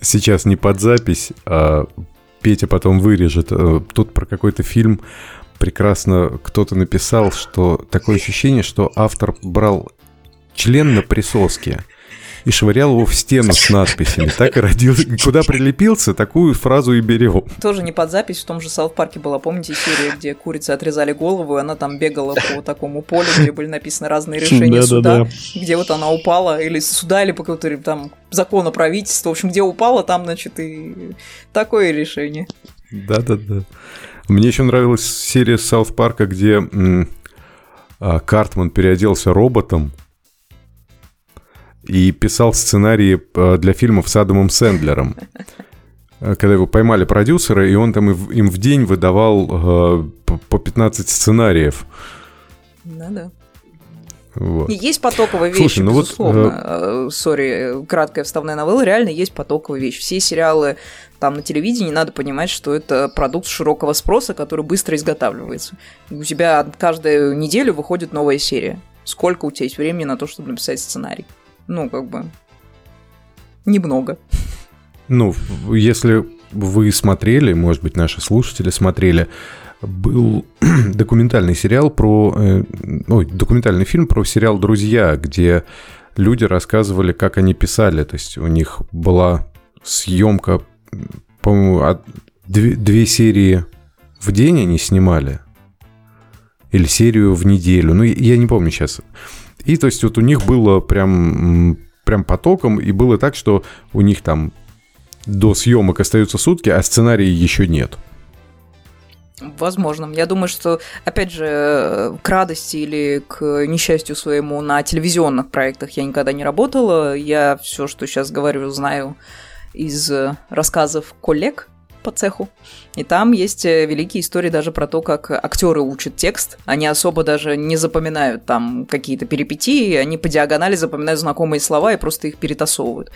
сейчас не под запись, а Петя потом вырежет. Э, тут про какой-то фильм прекрасно кто-то написал, что такое ощущение, что автор брал член на присоске и швырял его в стену с надписями. Так и родился. Куда прилепился, такую фразу и берем. Тоже не под запись, в том же Саут Парке была, помните, серия, где курице отрезали голову, и она там бегала по такому полю, где были написаны разные решения суда, где вот она упала, или суда, или по какому-то там закону правительства, в общем, где упала, там, значит, и такое решение. Да-да-да. Мне еще нравилась серия Саут Парка, где а, Картман переоделся роботом, и писал сценарии э, для фильмов с Адамом Сэндлером. Э, когда его поймали продюсеры, и он там им в день выдавал э, по 15 сценариев. Ну да. Вот. Есть потоковая вещь, Слушай, ну безусловно. Вот, Сори, краткая вставная новелла, реально есть потоковая вещь. Все сериалы там на телевидении, надо понимать, что это продукт широкого спроса, который быстро изготавливается. У тебя каждую неделю выходит новая серия. Сколько у тебя есть времени на то, чтобы написать сценарий? Ну, как бы, немного. Ну, если вы смотрели, может быть, наши слушатели смотрели, был документальный сериал про... Э, ой, документальный фильм про сериал «Друзья», где люди рассказывали, как они писали. То есть у них была съемка, по-моему, две, две серии в день они снимали. Или серию в неделю. Ну, я не помню сейчас. И то есть вот у них было прям, прям потоком, и было так, что у них там до съемок остаются сутки, а сценария еще нет. Возможно. Я думаю, что, опять же, к радости или к несчастью своему на телевизионных проектах я никогда не работала. Я все, что сейчас говорю, знаю из рассказов коллег, по цеху. И там есть э, великие истории даже про то, как актеры учат текст. Они особо даже не запоминают там какие-то перипетии, они по диагонали запоминают знакомые слова и просто их перетасовывают.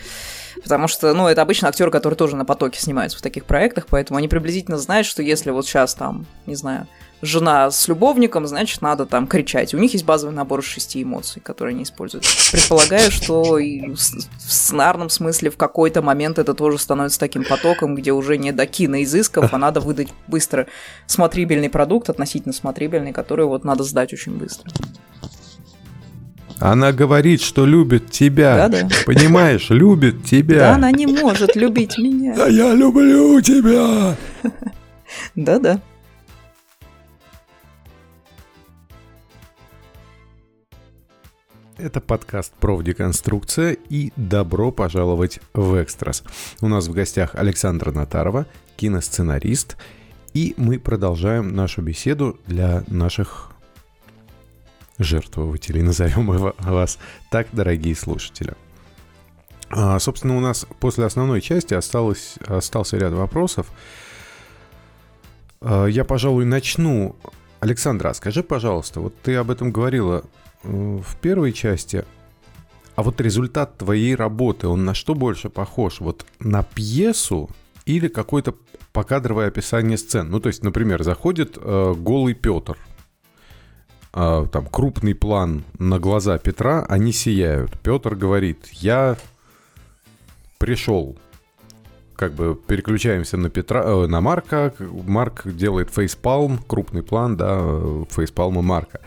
Потому что, ну, это обычно актеры, которые тоже на потоке снимаются в таких проектах, поэтому они приблизительно знают, что если вот сейчас там, не знаю, жена с любовником, значит, надо там кричать. У них есть базовый набор из шести эмоций, которые они используют. Предполагаю, что и в сценарном смысле в какой-то момент это тоже становится таким потоком, где уже не до киноизысков, а надо выдать быстро смотрибельный продукт, относительно смотрибельный, который вот надо сдать очень быстро. Она говорит, что любит тебя. Да, да. Понимаешь, любит тебя. Да, она не может любить меня. Да я люблю тебя. Да-да. Это подкаст «Профдеконструкция» и добро пожаловать в «Экстрас». У нас в гостях Александра Натарова, киносценарист, и мы продолжаем нашу беседу для наших жертвователей, назовем вас так, дорогие слушатели. А, собственно, у нас после основной части осталось, остался ряд вопросов. А, я, пожалуй, начну. Александра, скажи, пожалуйста, вот ты об этом говорила в первой части, а вот результат твоей работы, он на что больше похож? Вот на пьесу или какое-то покадровое описание сцен? Ну, то есть, например, заходит э, голый Петр, э, там крупный план на глаза Петра, они сияют. Петр говорит, я пришел. Как бы переключаемся на Петра, э, на Марка. Марк делает фейспалм, крупный план, да, э, фейспалма Марка.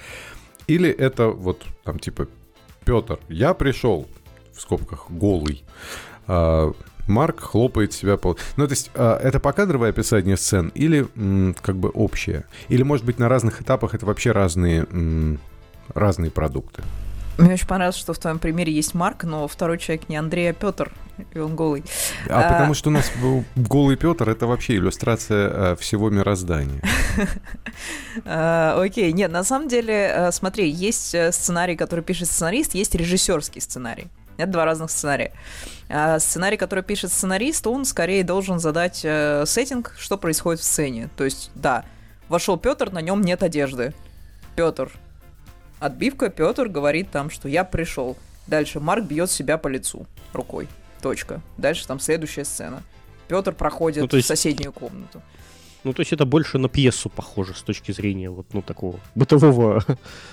Или это вот там типа Петр, я пришел, в скобках, голый. А, Марк хлопает себя по... Ну, то есть, а, это покадровое описание сцен или м, как бы общее? Или, может быть, на разных этапах это вообще разные, м, разные продукты? Мне очень понравилось, что в твоем примере есть Марк, но второй человек не Андрей, а Петр, и он голый. А, а потому что у нас был голый Петр это вообще иллюстрация а, всего мироздания. А, окей, нет, на самом деле, а, смотри, есть э, сценарий, который пишет сценарист, есть режиссерский сценарий. Это два разных сценария. А сценарий, который пишет сценарист, он скорее должен задать э, сеттинг, что происходит в сцене. То есть, да, вошел Петр, на нем нет одежды. Петр, Отбивка, Петр говорит там, что я пришел. Дальше Марк бьет себя по лицу рукой. Точка. Дальше там следующая сцена. Петр проходит ну, есть... в соседнюю комнату. Ну, то есть это больше на пьесу похоже с точки зрения вот, ну, такого бытового.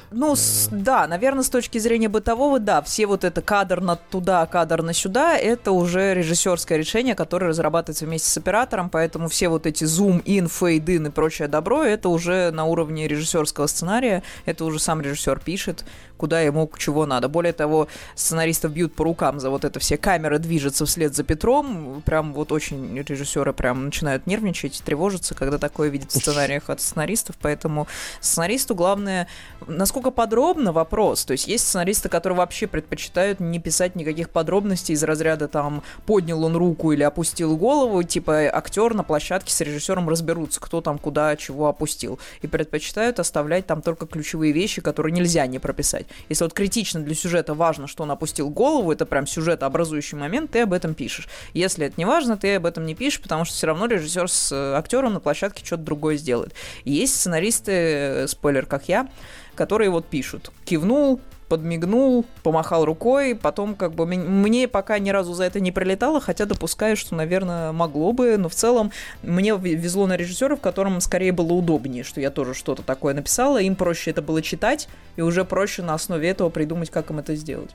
Ну, с, да, наверное, с точки зрения бытового, да, все вот это кадр на туда, кадр на сюда, это уже режиссерское решение, которое разрабатывается вместе с оператором, поэтому все вот эти зум-ин, фейд-ин и прочее добро, это уже на уровне режиссерского сценария, это уже сам режиссер пишет, куда ему чего надо. Более того, сценаристов бьют по рукам за вот это все камеры движется вслед за Петром, прям вот очень режиссеры прям начинают нервничать, тревожиться, когда такое видят в сценариях от сценаристов, поэтому сценаристу главное, насколько подробно вопрос, то есть есть сценаристы, которые вообще предпочитают не писать никаких подробностей из разряда там поднял он руку или опустил голову, типа актер на площадке с режиссером разберутся, кто там куда чего опустил, и предпочитают оставлять там только ключевые вещи, которые нельзя не прописать. Если вот критично для сюжета важно, что он опустил голову, это прям сюжетообразующий момент, ты об этом пишешь. Если это не важно, ты об этом не пишешь, потому что все равно режиссер с э, актером на площадке что-то другое сделает. Есть сценаристы, э, спойлер, как я, которые вот пишут. Кивнул, подмигнул, помахал рукой, потом как бы мне пока ни разу за это не прилетало, хотя допускаю, что, наверное, могло бы, но в целом мне везло на режиссеров, которым скорее было удобнее, что я тоже что-то такое написала, им проще это было читать, и уже проще на основе этого придумать, как им это сделать.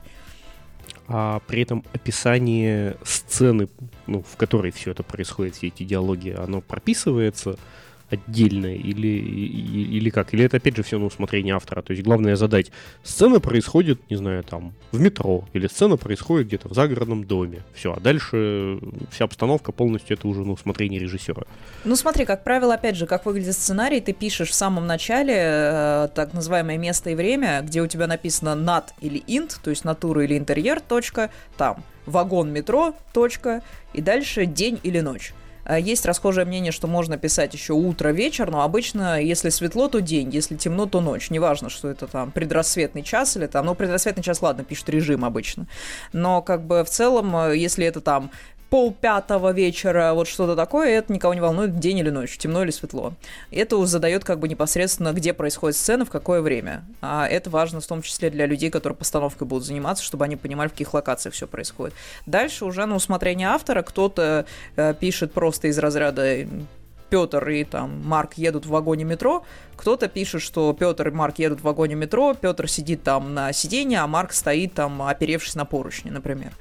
А при этом описание сцены, ну, в которой все это происходит, все эти диалоги, оно прописывается – отдельное или, или как? Или это опять же все на усмотрение автора? То есть главное задать, сцена происходит, не знаю, там, в метро, или сцена происходит где-то в загородном доме. Все, а дальше вся обстановка полностью это уже на усмотрение режиссера. Ну смотри, как правило, опять же, как выглядит сценарий, ты пишешь в самом начале э, так называемое место и время, где у тебя написано над или int, то есть натура или интерьер, точка, там, вагон метро, точка, и дальше день или ночь. Э, есть расхожее мнение, что можно писать еще утро, вечер, но обычно, если светло, то день, если темно, то ночь. Неважно, что это там предрассветный час или там, ну, предрассветный час, ладно, пишет режим обычно. Но как бы в целом, э, если это там пол пятого вечера, вот что-то такое, это никого не волнует, день или ночь, темно или светло. Это задает как бы непосредственно, где происходит сцена, в какое время. А это важно в том числе для людей, которые постановкой будут заниматься, чтобы они понимали, в каких локациях все происходит. Дальше уже на усмотрение автора кто-то э, пишет просто из разряда Петр и там Марк едут в вагоне метро, кто-то пишет, что Петр и Марк едут в вагоне метро, Петр сидит там на сиденье, а Марк стоит там, оперевшись на поручни, например.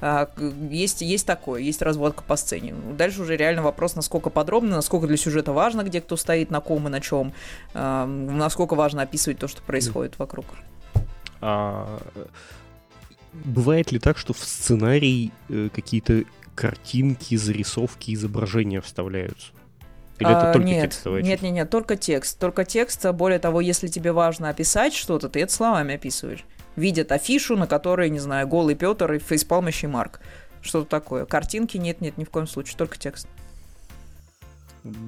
А, есть, есть такое, есть разводка по сцене. Дальше уже реально вопрос, насколько подробно, насколько для сюжета важно, где кто стоит, на ком и на чем, а, насколько важно описывать то, что происходит вокруг. А, бывает ли так, что в сценарий э, какие-то картинки, зарисовки, изображения вставляются? Или а, это только нет, текстовая Нет, нет, нет, только текст. Только текст. Более того, если тебе важно описать что-то, ты это словами описываешь видят афишу, на которой, не знаю, голый Петр и фейспалмящий Марк. Что-то такое. Картинки нет, нет, ни в коем случае, только текст.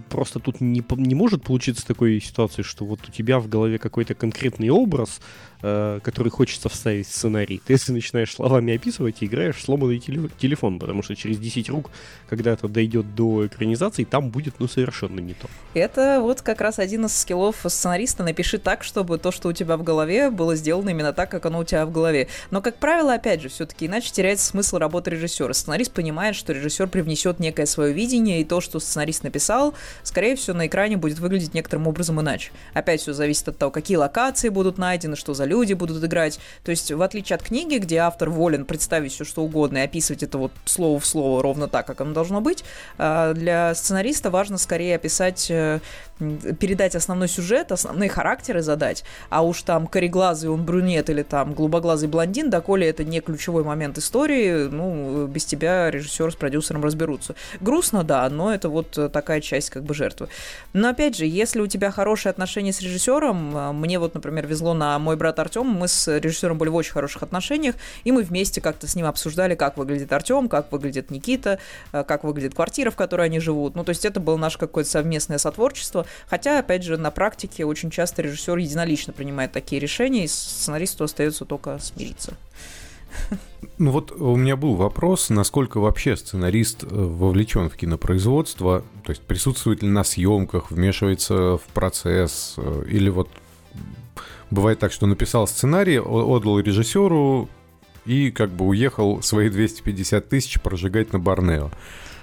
Просто тут не, не может получиться такой ситуации, что вот у тебя в голове какой-то конкретный образ, э, который хочется вставить в сценарий. Ты если начинаешь словами описывать, играешь сломанный теле- телефон, потому что через 10 рук, когда это дойдет до экранизации, там будет ну совершенно не то. Это вот как раз один из скиллов сценариста. Напиши так, чтобы то, что у тебя в голове, было сделано именно так, как оно у тебя в голове. Но, как правило, опять же, все-таки иначе теряется смысл работы режиссера. Сценарист понимает, что режиссер привнесет некое свое видение, и то, что сценарист написал, скорее всего, на экране будет выглядеть некоторым образом иначе. Опять все зависит от того, какие локации будут найдены, что за люди будут играть. То есть, в отличие от книги, где автор волен представить все что угодно и описывать это вот слово в слово ровно так, как оно должно быть, а, для сценариста важно скорее описать э, передать основной сюжет, основные характеры задать, а уж там кореглазый он брюнет или там голубоглазый блондин, доколе это не ключевой момент истории, ну, без тебя режиссер с продюсером разберутся. Грустно, да, но это вот такая часть как бы жертвы. Но опять же, если у тебя хорошие отношения с режиссером, а, мне вот, например, везло на мой брат Артем, мы с режиссером были в очень хороших отношениях, и мы вместе как-то с ним обсуждали, как выглядит Артем, как выглядит Никита, а, как выглядит квартира, в которой они живут. Ну, то есть это было наше какое-то совместное сотворчество, Хотя, опять же, на практике очень часто режиссер единолично принимает такие решения, и сценаристу остается только смириться. Ну вот у меня был вопрос, насколько вообще сценарист э, вовлечен в кинопроизводство, то есть присутствует ли на съемках, вмешивается в процесс, э, или вот бывает так, что написал сценарий, отдал режиссеру и как бы уехал свои 250 тысяч прожигать на Борнео.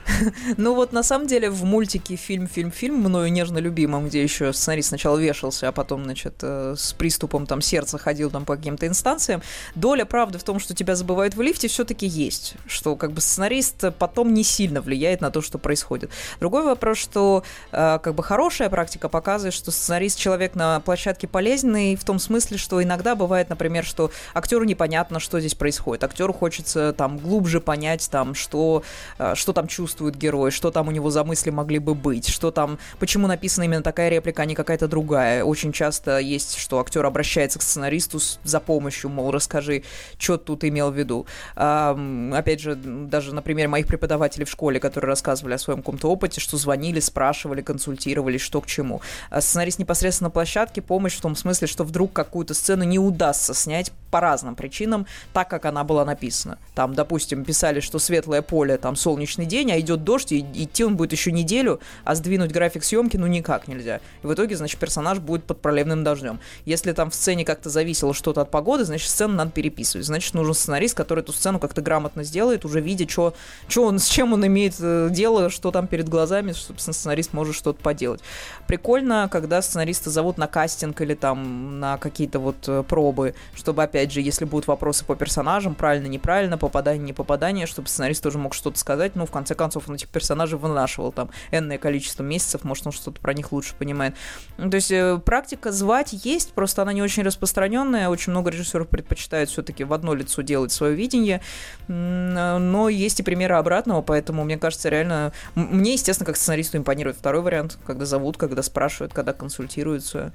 Ну вот на самом деле в мультике фильм, фильм, фильм мною нежно любимым, где еще сценарист сначала вешался, а потом, значит, э, с приступом там сердца ходил там по каким-то инстанциям, доля правды в том, что тебя забывают в лифте, все-таки есть, что как бы сценарист потом не сильно влияет на то, что происходит. Другой вопрос, что э, как бы хорошая практика показывает, что сценарист человек на площадке полезный в том смысле, что иногда бывает, например, что актеру непонятно, что здесь происходит, актеру хочется там глубже понять там, что, э, что там чувствует чувствует герой, что там у него за мысли могли бы быть, что там, почему написана именно такая реплика, а не какая-то другая. Очень часто есть, что актер обращается к сценаристу за помощью, мол, расскажи, что тут имел в виду. А, опять же, даже, например, моих преподавателей в школе, которые рассказывали о своем каком-то опыте, что звонили, спрашивали, консультировали, что к чему. А сценарист непосредственно на площадке, помощь в том смысле, что вдруг какую-то сцену не удастся снять по разным причинам, так, как она была написана. Там, допустим, писали, что светлое поле, там солнечный день, а идет дождь, и идти он будет еще неделю, а сдвинуть график съемки ну никак нельзя. И в итоге, значит, персонаж будет под проливным дождем. Если там в сцене как-то зависело что-то от погоды, значит, сцену надо переписывать. Значит, нужен сценарист, который эту сцену как-то грамотно сделает, уже видя, что, он, с чем он имеет э, дело, что там перед глазами, собственно, сценарист может что-то поделать. Прикольно, когда сценариста зовут на кастинг или там на какие-то вот э, пробы, чтобы, опять же, если будут вопросы по персонажам, правильно, неправильно, попадание, не попадание, чтобы сценарист тоже мог что-то сказать, ну, в конце концов, концов, он этих персонажей вынашивал там энное количество месяцев, может, он что-то про них лучше понимает. Ну, то есть э, практика звать есть, просто она не очень распространенная, очень много режиссеров предпочитают все-таки в одно лицо делать свое видение, но есть и примеры обратного, поэтому, мне кажется, реально... Мне, естественно, как сценаристу импонирует второй вариант, когда зовут, когда спрашивают, когда консультируются.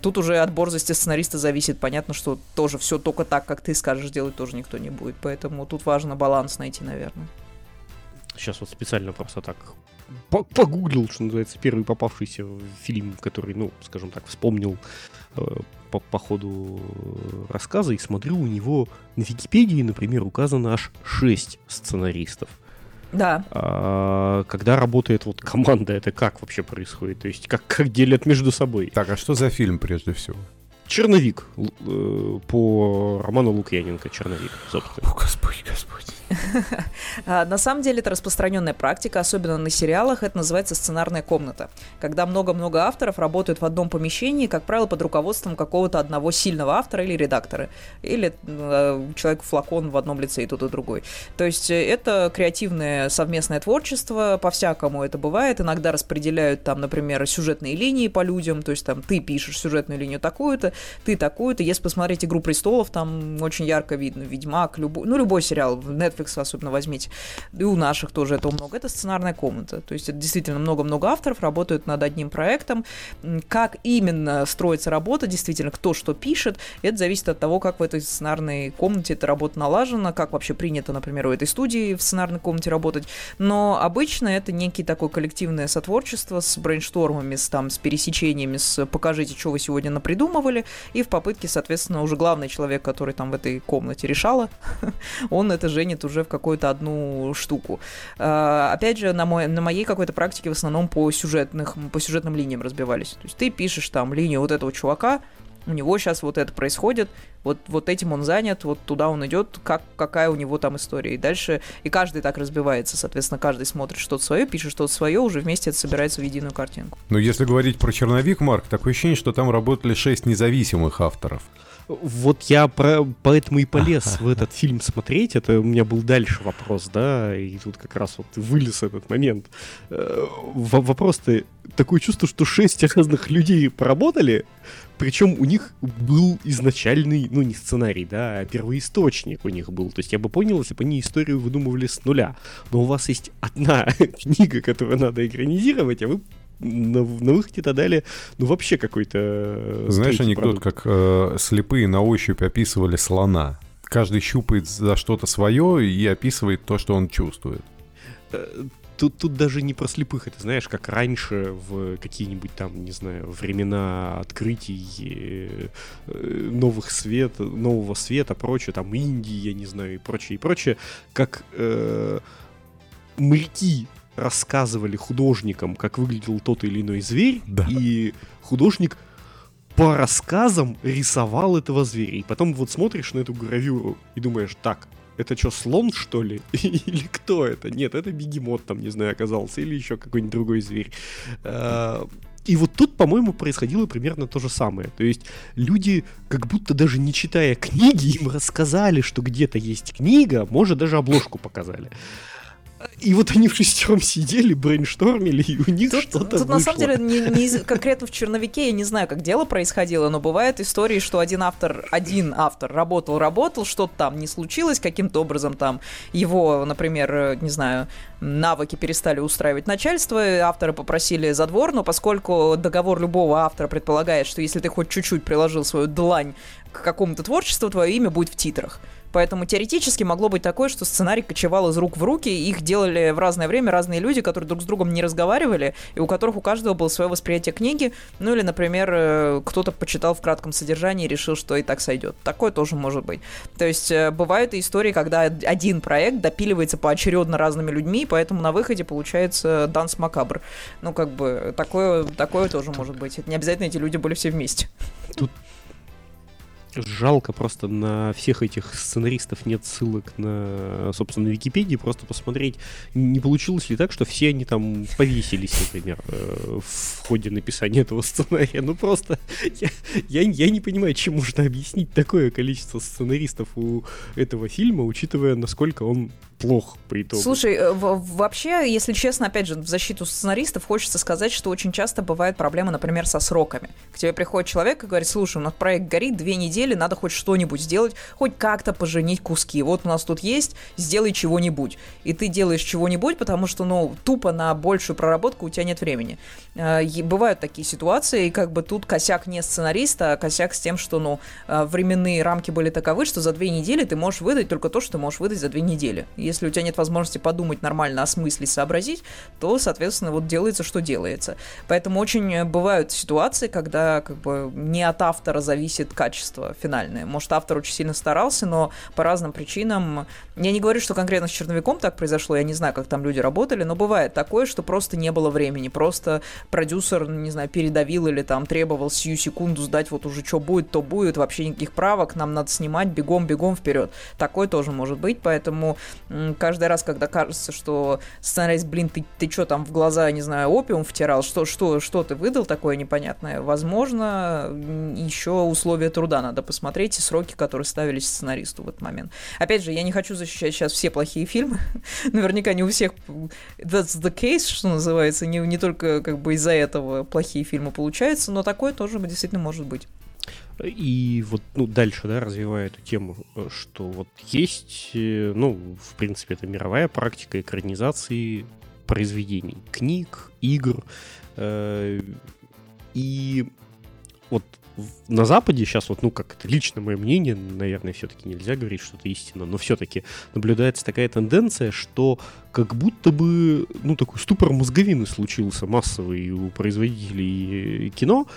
Тут уже от борзости сценариста зависит. Понятно, что тоже все только так, как ты скажешь делать, тоже никто не будет. Поэтому тут важно баланс найти, наверное. Сейчас вот специально просто так погуглил, что называется, первый попавшийся фильм, который, ну, скажем так, вспомнил э, по, по ходу рассказа, и смотрю, у него на Википедии, например, указано аж 6 сценаристов. Да. А, когда работает вот команда, это как вообще происходит? То есть как, как делят между собой? Так, а что за фильм прежде всего? Черновик э, по роману Лукьяненко Черновик, собственно. О, Господь, Господь. А, на самом деле это распространенная практика, особенно на сериалах, это называется сценарная комната. Когда много-много авторов работают в одном помещении, как правило, под руководством какого-то одного сильного автора или редактора. Или э, человек-флакон в одном лице и тот и другой. То есть э, это креативное совместное творчество, по-всякому это бывает. Иногда распределяют там, например, сюжетные линии по людям, то есть там ты пишешь сюжетную линию такую-то, ты такую-то. Если посмотреть «Игру престолов», там очень ярко видно «Ведьмак», любой, ну любой сериал, в Netflix Netflix особенно возьмите, и у наших тоже этого много, это сценарная комната. То есть это действительно много-много авторов работают над одним проектом. Как именно строится работа, действительно, кто что пишет, это зависит от того, как в этой сценарной комнате эта работа налажена, как вообще принято, например, у этой студии в сценарной комнате работать. Но обычно это некий такое коллективное сотворчество с брейнштормами, с, там, с пересечениями, с покажите, что вы сегодня напридумывали, и в попытке, соответственно, уже главный человек, который там в этой комнате решала, он это женит уже уже в какую-то одну штуку. А, опять же, на, мой, на моей какой-то практике в основном по, сюжетных, по сюжетным линиям разбивались. То есть ты пишешь там линию вот этого чувака, у него сейчас вот это происходит, вот, вот этим он занят, вот туда он идет, как, какая у него там история. И дальше, и каждый так разбивается, соответственно, каждый смотрит что-то свое, пишет что-то свое, уже вместе это собирается в единую картинку. Но если говорить про черновик, Марк, такое ощущение, что там работали шесть независимых авторов. Вот я про, поэтому и полез в этот фильм смотреть. Это у меня был дальше вопрос, да, и тут как раз вот вылез этот момент. Э, вопрос-то такое чувство, что шесть разных людей поработали, причем у них был изначальный, ну не сценарий, да, а первоисточник у них был. То есть я бы понял, если бы они историю выдумывали с нуля. Но у вас есть одна книга, которую надо экранизировать, а вы на, на выходе-то дали, ну, вообще какой-то... Э, Знаешь анекдот, продукт. как э, слепые на ощупь описывали слона? Каждый щупает за что-то свое и описывает то, что он чувствует. Э, тут, тут даже не про слепых, это знаешь, как раньше в какие-нибудь там, не знаю, времена открытий э, новых свет, нового света, прочее, там Индии, я не знаю, и прочее, и прочее, как э, моряки рассказывали художникам, как выглядел тот или иной зверь, да. и художник по рассказам рисовал этого зверя. И потом вот смотришь на эту гравюру и думаешь, так, это что, слон, что ли? или кто это? Нет, это бегемот там, не знаю, оказался, или еще какой-нибудь другой зверь. А, и вот тут, по-моему, происходило примерно то же самое. То есть люди, как будто даже не читая книги, им рассказали, что где-то есть книга, может, даже обложку показали. И вот они в шестером сидели, брейнштормили, и у них тут, что-то Тут вышло. на самом деле не, не конкретно в черновике я не знаю, как дело происходило, но бывают истории, что один автор, один автор работал, работал, что-то там не случилось, каким-то образом там его, например, не знаю, навыки перестали устраивать начальство, авторы попросили задвор, но поскольку договор любого автора предполагает, что если ты хоть чуть-чуть приложил свою длань к какому-то творчеству, твое имя будет в титрах. Поэтому теоретически могло быть такое, что сценарий кочевал из рук в руки, их делали в разное время разные люди, которые друг с другом не разговаривали, и у которых у каждого было свое восприятие книги, ну или, например, э, кто-то почитал в кратком содержании и решил, что и так сойдет. Такое тоже может быть. То есть э, бывают и истории, когда один проект допиливается поочередно разными людьми, поэтому на выходе получается Данс Макабр. Ну, как бы, такое, такое тоже может быть. Это не обязательно эти люди были все вместе. Тут Жалко просто на всех этих сценаристов нет ссылок на, собственно, на Википедии, просто посмотреть, не получилось ли так, что все они там повесились, например, э, в ходе написания этого сценария. Ну просто я, я, я не понимаю, чем можно объяснить такое количество сценаристов у этого фильма, учитывая, насколько он плох по итогу. Слушай, э, вообще, если честно, опять же, в защиту сценаристов хочется сказать, что очень часто бывают проблемы, например, со сроками. К тебе приходит человек и говорит, слушай, у нас проект горит две недели, надо хоть что-нибудь сделать, хоть как-то поженить куски. Вот у нас тут есть, сделай чего-нибудь. И ты делаешь чего-нибудь, потому что, ну, тупо на большую проработку у тебя нет времени. Э, бывают такие ситуации, и как бы тут косяк не сценариста, а косяк с тем, что, ну, э, временные рамки были таковы, что за две недели ты можешь выдать только то, что ты можешь выдать за две недели если у тебя нет возможности подумать нормально, осмыслить, сообразить, то, соответственно, вот делается, что делается. Поэтому очень э, бывают ситуации, когда как бы не от автора зависит качество финальное. Может, автор очень сильно старался, но по разным причинам... Я не говорю, что конкретно с черновиком так произошло, я не знаю, как там люди работали, но бывает такое, что просто не было времени, просто продюсер, не знаю, передавил или там требовал сию секунду сдать, вот уже что будет, то будет, вообще никаких правок, нам надо снимать, бегом, бегом вперед. Такое тоже может быть, поэтому каждый раз, когда кажется, что сценарист, блин, ты, ты что там в глаза, не знаю, опиум втирал, что, что, что ты выдал такое непонятное, возможно, еще условия труда надо посмотреть и сроки, которые ставились сценаристу в этот момент. Опять же, я не хочу защищать сейчас все плохие фильмы, наверняка не у всех that's the case, что называется, не, не только как бы из-за этого плохие фильмы получаются, но такое тоже действительно может быть. И вот ну, дальше, да, развивая эту тему, э, что вот есть, э, ну, в принципе, это мировая практика экранизации произведений, книг, игр. Э, и вот на Западе сейчас, вот, ну, как это лично мое мнение, наверное, все-таки нельзя говорить, что это истина, но все-таки наблюдается такая тенденция, что как будто бы, ну, такой ступор мозговины случился массовый у производителей кино,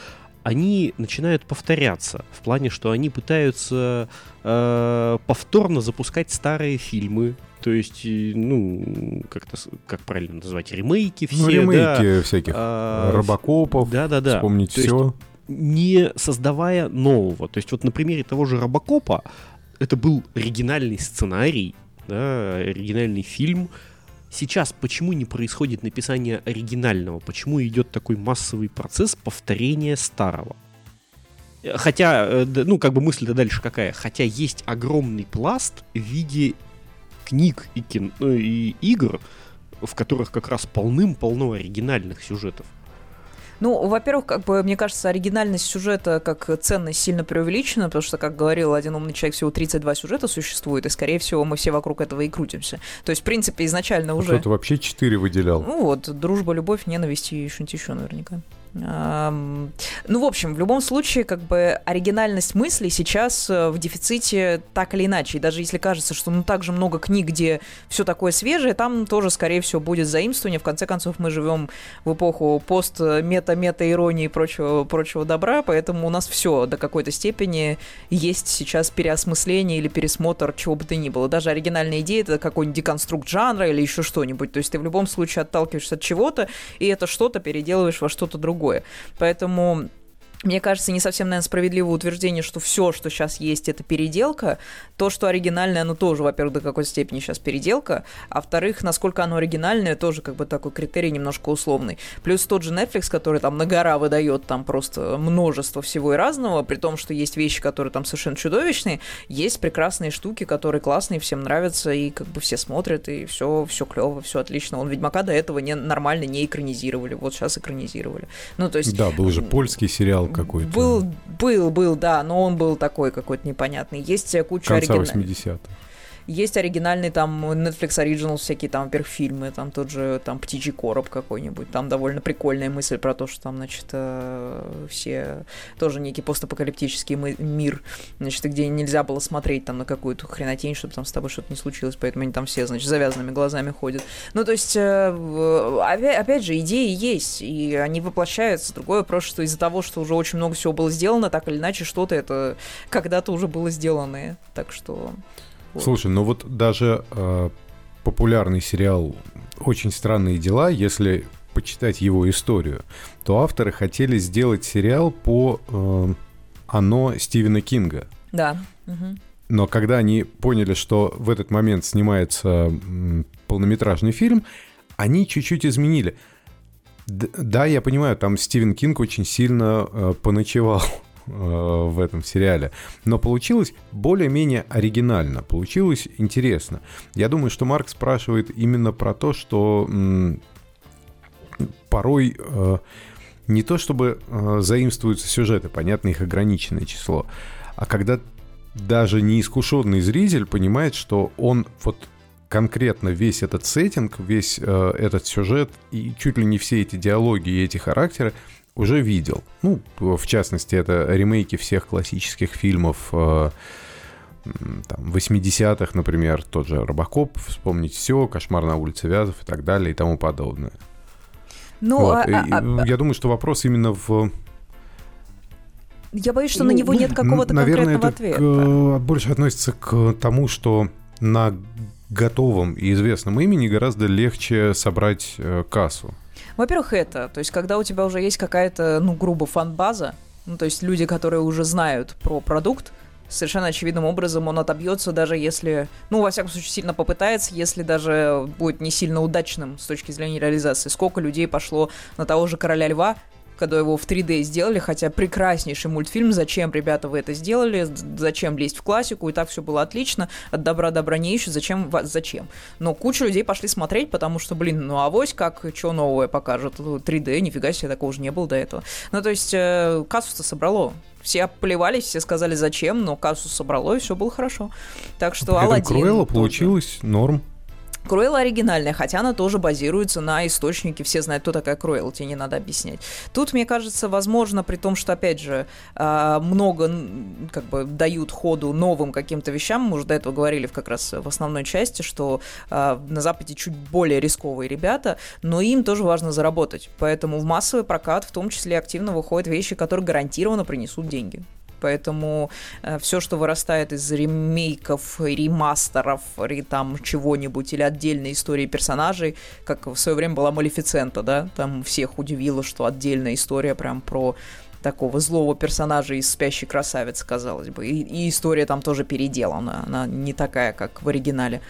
они начинают повторяться в плане, что они пытаются э, повторно запускать старые фильмы, то есть, ну, как-то, как правильно назвать, ремейки все, ну, ремейки да, всяких а, Робокопов, да, да, да. вспомнить то все. Есть, не создавая нового. То есть вот на примере того же Робокопа это был оригинальный сценарий, да, оригинальный фильм, Сейчас почему не происходит написание оригинального? Почему идет такой массовый процесс повторения старого? Хотя, э, ну, как бы мысль-то дальше какая? Хотя есть огромный пласт в виде книг и, кино, ну, и игр, в которых как раз полным-полно оригинальных сюжетов. Ну, во-первых, как бы, мне кажется, оригинальность сюжета как ценность сильно преувеличена, потому что, как говорил один умный человек, всего 32 сюжета существует, и, скорее всего, мы все вокруг этого и крутимся. То есть, в принципе, изначально а уже... Кто-то вообще 4 выделял. Ну вот, дружба, любовь, ненависть и что-нибудь еще наверняка. Ну, в общем, в любом случае, как бы оригинальность мыслей сейчас э, в дефиците так или иначе. И даже если кажется, что ну так же много книг, где все такое свежее, там тоже, скорее всего, будет заимствование. В конце концов, мы живем в эпоху пост мета мета иронии и прочего, прочего добра, поэтому у нас все до какой-то степени есть сейчас переосмысление или пересмотр чего бы то ни было. Даже оригинальная идея это какой-нибудь деконструкт жанра или еще что-нибудь. То есть ты в любом случае отталкиваешься от чего-то, и это что-то переделываешь во что-то другое другое. Поэтому мне кажется, не совсем, наверное, справедливое утверждение, что все, что сейчас есть, это переделка. То, что оригинальное, оно тоже, во-первых, до какой степени сейчас переделка, а во-вторых, насколько оно оригинальное, тоже как бы такой критерий немножко условный. Плюс тот же Netflix, который там на гора выдает там просто множество всего и разного, при том, что есть вещи, которые там совершенно чудовищные, есть прекрасные штуки, которые классные, всем нравятся, и как бы все смотрят, и все, все клево, все отлично. Он Ведьмака до этого не, нормально не экранизировали, вот сейчас экранизировали. Ну, то есть... Да, был же польский сериал какой-то. Был, был, был, да, но он был такой какой-то непонятный. Есть куча оригинальных. 80-х. Есть оригинальные там Netflix Originals всякие там, во-первых, фильмы, там тот же там «Птичий короб» какой-нибудь, там довольно прикольная мысль про то, что там, значит, э, все тоже некий постапокалиптический мир, значит, где нельзя было смотреть там на какую-то хренотень, чтобы там с тобой что-то не случилось, поэтому они там все, значит, завязанными глазами ходят. Ну, то есть, э, опять же, идеи есть, и они воплощаются. Другой вопрос, что из-за того, что уже очень много всего было сделано, так или иначе, что-то это когда-то уже было сделано. Так что... Слушай, ну вот даже э, популярный сериал «Очень странные дела», если почитать его историю, то авторы хотели сделать сериал по э, «Оно» Стивена Кинга. Да. Угу. Но когда они поняли, что в этот момент снимается полнометражный фильм, они чуть-чуть изменили. Да, я понимаю, там Стивен Кинг очень сильно э, поночевал Э, в этом сериале. Но получилось более-менее оригинально, получилось интересно. Я думаю, что Марк спрашивает именно про то, что м, порой э, не то чтобы э, заимствуются сюжеты, понятно, их ограниченное число, а когда даже неискушенный зритель понимает, что он вот конкретно весь этот сеттинг, весь э, этот сюжет и чуть ли не все эти диалоги и эти характеры уже видел. Ну, в частности, это ремейки всех классических фильмов э, там, 80-х, например, тот же Робокоп, вспомнить все, Кошмар на улице Вязов и так далее и тому подобное. Ну, вот. а, а, а, я думаю, что вопрос именно в я боюсь, что ну, на него нет какого-то наверное, конкретного это ответа. К, больше относится к тому, что на готовом и известном имени гораздо легче собрать э, кассу. Во-первых, это, то есть когда у тебя уже есть какая-то, ну, грубо, фан-база, ну, то есть люди, которые уже знают про продукт, совершенно очевидным образом он отобьется, даже если, ну, во всяком случае, сильно попытается, если даже будет не сильно удачным с точки зрения реализации. Сколько людей пошло на того же Короля Льва, когда его в 3D сделали, хотя прекраснейший мультфильм, зачем, ребята, вы это сделали, зачем лезть в классику, и так все было отлично, от добра добра не ищут, зачем, зачем. Но куча людей пошли смотреть, потому что, блин, ну авось как, что новое покажут, 3D, нифига себе, такого уже не было до этого. Ну, то есть, э, кассу-то собрало, все плевались, все сказали зачем, но кассу собрало, и все было хорошо. Так что Алладин... Круэлла получилось норм. Круэлла оригинальная, хотя она тоже базируется на источнике, все знают, кто такая Круэлла, тебе не надо объяснять. Тут, мне кажется, возможно, при том, что, опять же, а, много как бы дают ходу новым каким-то вещам, мы уже до этого говорили как раз в основной части, что а, на Западе чуть более рисковые ребята, но им тоже важно заработать, поэтому в массовый прокат в том числе активно выходят вещи, которые гарантированно принесут деньги поэтому э, все, что вырастает из ремейков, ремастеров, или там чего-нибудь, или отдельной истории персонажей, как в свое время была Малефицента, да, там всех удивило, что отдельная история прям про такого злого персонажа из «Спящей красавицы», казалось бы. И, и история там тоже переделана, она не такая, как в оригинале.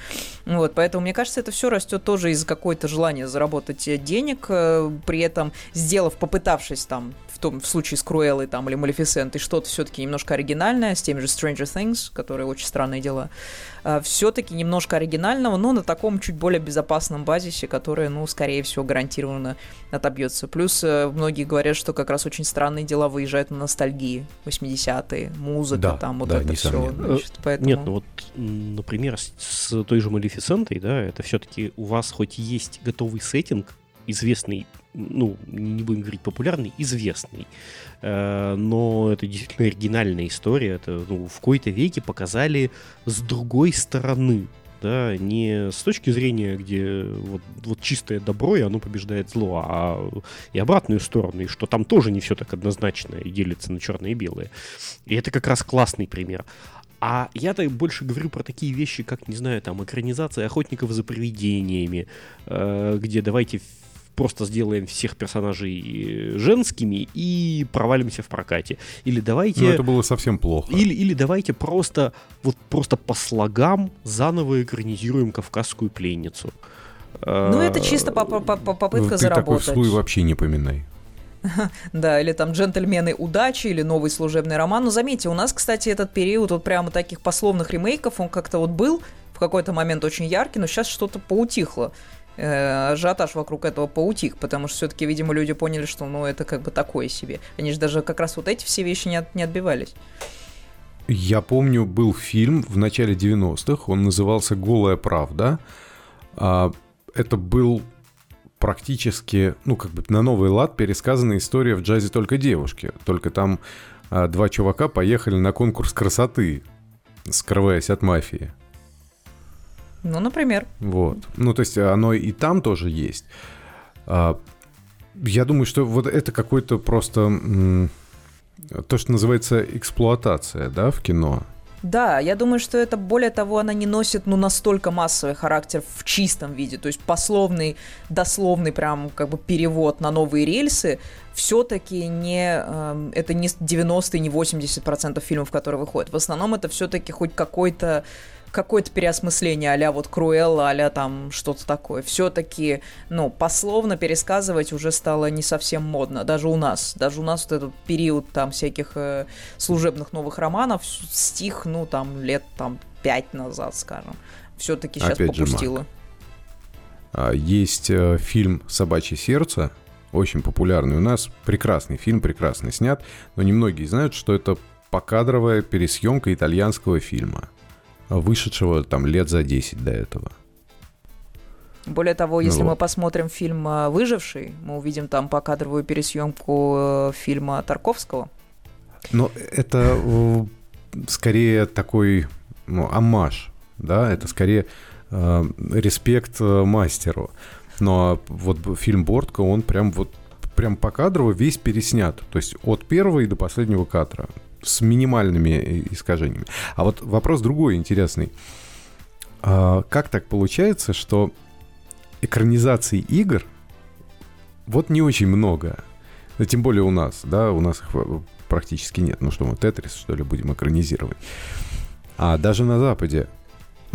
Вот, поэтому, мне кажется, это все растет тоже из какой-то желания заработать денег, э, при этом сделав, попытавшись там том в случае с Круэллой там или Малефисентой что-то все-таки немножко оригинальное, с теми же Stranger Things, которые очень странные дела, а, все-таки немножко оригинального, но на таком чуть более безопасном базисе, которое, ну, скорее всего, гарантированно отобьется. Плюс э, многие говорят, что как раз очень странные дела выезжают на ностальгии 80-е, музыка да, там, вот да, это все. Значит, поэтому... Нет, ну вот, например, с той же Малефисентой, да, это все-таки у вас хоть есть готовый сеттинг, известный ну, не будем говорить популярный, известный. Э, но это действительно оригинальная история. Это ну, в кои-то веке показали с другой стороны. Да, не с точки зрения, где вот, вот чистое добро, и оно побеждает зло, а и обратную сторону, и что там тоже не все так однозначно и делится на черное и белое. И это как раз классный пример. А я-то больше говорю про такие вещи, как, не знаю, там, экранизация охотников за привидениями, э, где давайте просто сделаем всех персонажей э, женскими и провалимся в прокате. Или давайте... Ну, это было совсем плохо. Или, или давайте просто, вот просто по слогам заново экранизируем «Кавказскую пленницу». Ну, это чисто -по -по попытка ну, заработать. Ты такой вслуй вообще не поминай. Да, или там «Джентльмены удачи», или «Новый служебный роман». Но заметьте, у нас, кстати, этот период вот прямо таких пословных ремейков, он как-то вот был в какой-то момент очень яркий, но сейчас что-то поутихло. Э, ажиотаж вокруг этого поутих, потому что все-таки, видимо, люди поняли, что ну это как бы такое себе. Они же даже как раз вот эти все вещи не, от, не отбивались. Я помню, был фильм в начале 90-х, он назывался «Голая правда». А, это был практически, ну, как бы на новый лад пересказанная история в джазе только девушки. Только там а, два чувака поехали на конкурс красоты, скрываясь от мафии. Ну, например. Вот. Ну, то есть оно и там тоже есть. А, я думаю, что вот это какой-то просто то, что называется эксплуатация, да, в кино. Да, я думаю, что это, более того, она не носит, ну, настолько массовый характер в чистом виде, то есть пословный, дословный прям как бы перевод на новые рельсы, все-таки не, э, это не 90 не 80% фильмов, которые выходят. В основном это все-таки хоть какой-то какое-то переосмысление а вот Круэлла, а там что-то такое. Все-таки, ну, пословно пересказывать уже стало не совсем модно, даже у нас. Даже у нас вот этот период там всяких э, служебных новых романов стих, ну, там, лет там пять назад, скажем. Все-таки сейчас Опять попустило. А, Есть э, фильм «Собачье сердце», очень популярный у нас, прекрасный фильм, прекрасно снят, но немногие знают, что это покадровая пересъемка итальянского фильма вышедшего там лет за 10 до этого. Более того, если ну, мы посмотрим фильм э, «Выживший», мы увидим там покадровую пересъемку э, фильма Тарковского. Но это э, скорее такой ну, амаш, да, это скорее э, респект мастеру. Но вот фильм «Бортка», он прям вот прям покадрово весь переснят. То есть от первого и до последнего кадра с минимальными искажениями. А вот вопрос другой интересный. А как так получается, что экранизаций игр вот не очень много? Тем более у нас, да, у нас их практически нет. Ну что мы, Тетрис, что ли, будем экранизировать? А даже на Западе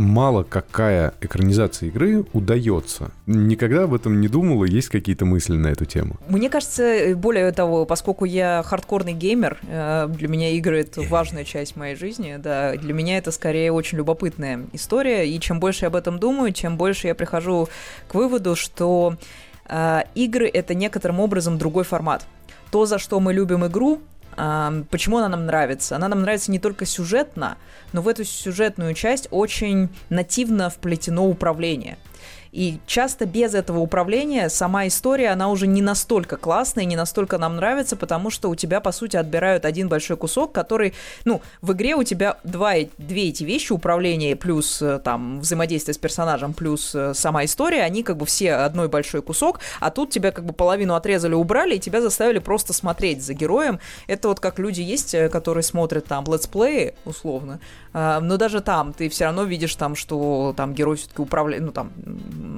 мало какая экранизация игры удается. Никогда об этом не думала, есть какие-то мысли на эту тему? Мне кажется, более того, поскольку я хардкорный геймер, э, для меня игры — это важная часть моей жизни, да, для меня это скорее очень любопытная история, и чем больше я об этом думаю, чем больше я прихожу к выводу, что э, игры — это некоторым образом другой формат. То, за что мы любим игру, Почему она нам нравится? Она нам нравится не только сюжетно, но в эту сюжетную часть очень нативно вплетено управление. И часто без этого управления сама история, она уже не настолько классная, не настолько нам нравится, потому что у тебя, по сути, отбирают один большой кусок, который, ну, в игре у тебя два, две эти вещи, управление плюс э, там взаимодействие с персонажем плюс э, сама история, они как бы все одной большой кусок, а тут тебя как бы половину отрезали, убрали, и тебя заставили просто смотреть за героем. Это вот как люди есть, э, которые смотрят там летсплеи, условно, а, но даже там ты все равно видишь там, что там герой все-таки управляет, ну там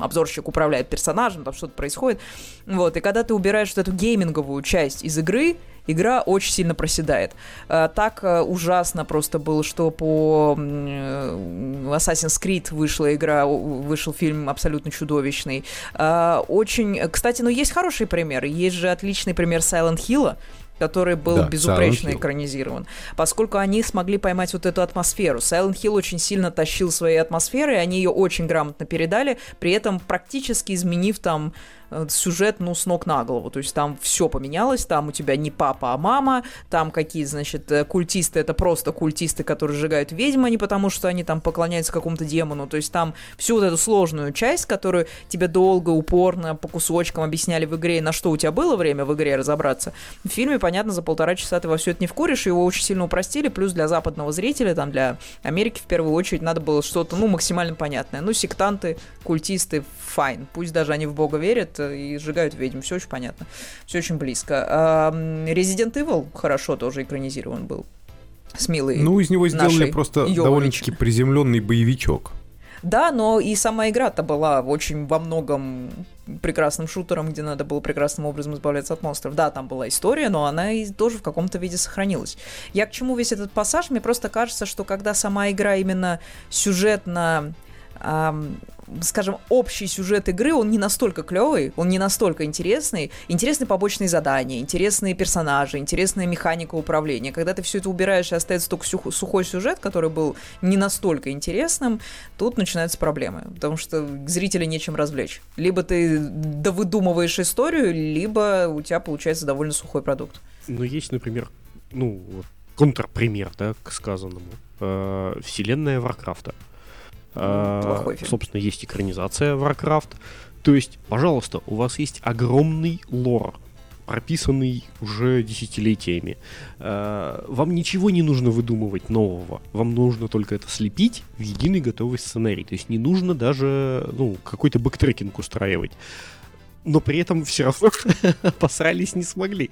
обзорщик управляет персонажем, там что-то происходит. Вот, и когда ты убираешь вот эту гейминговую часть из игры, игра очень сильно проседает. А, так э, ужасно просто было, что по э, Assassin's Creed вышла игра, вышел фильм абсолютно чудовищный. А, очень, кстати, ну есть хорошие примеры. Есть же отличный пример Silent Hill, который был да, безупречно экранизирован, поскольку они смогли поймать вот эту атмосферу. Silent Hill очень сильно тащил своей атмосферой, они ее очень грамотно передали, при этом практически изменив там сюжет, ну, с ног на голову. То есть там все поменялось, там у тебя не папа, а мама, там какие, значит, э, культисты, это просто культисты, которые сжигают ведьм, а не потому, что они там поклоняются какому-то демону. То есть там всю вот эту сложную часть, которую тебе долго, упорно, по кусочкам объясняли в игре, на что у тебя было время в игре разобраться. В фильме, понятно, за полтора часа ты во все это не вкуришь, его очень сильно упростили, плюс для западного зрителя, там, для Америки в первую очередь надо было что-то, ну, максимально понятное. Ну, сектанты, культисты, файн. Пусть даже они в бога верят, и сжигают ведьм. Все очень понятно. Все очень близко. Resident Evil хорошо тоже экранизирован был. С милой Ну, из него сделали просто довольно-таки приземленный боевичок. Да, но и сама игра-то была очень во многом прекрасным шутером, где надо было прекрасным образом избавляться от монстров. Да, там была история, но она и тоже в каком-то виде сохранилась. Я к чему весь этот пассаж? Мне просто кажется, что когда сама игра именно сюжетно скажем, общий сюжет игры, он не настолько клевый, он не настолько интересный. Интересны побочные задания, интересные персонажи, интересная механика управления. Когда ты все это убираешь и остается только сухой сюжет, который был не настолько интересным, тут начинаются проблемы, потому что зрителя нечем развлечь. Либо ты довыдумываешь историю, либо у тебя получается довольно сухой продукт. Ну, есть, например, ну, контрпример, да, к сказанному. Э, вселенная Варкрафта. А, собственно, есть экранизация Warcraft. То есть, пожалуйста, у вас есть огромный лор, прописанный уже десятилетиями. А, вам ничего не нужно выдумывать нового. Вам нужно только это слепить в единый готовый сценарий. То есть не нужно даже ну, какой-то backtracking устраивать но при этом все равно посрались не смогли.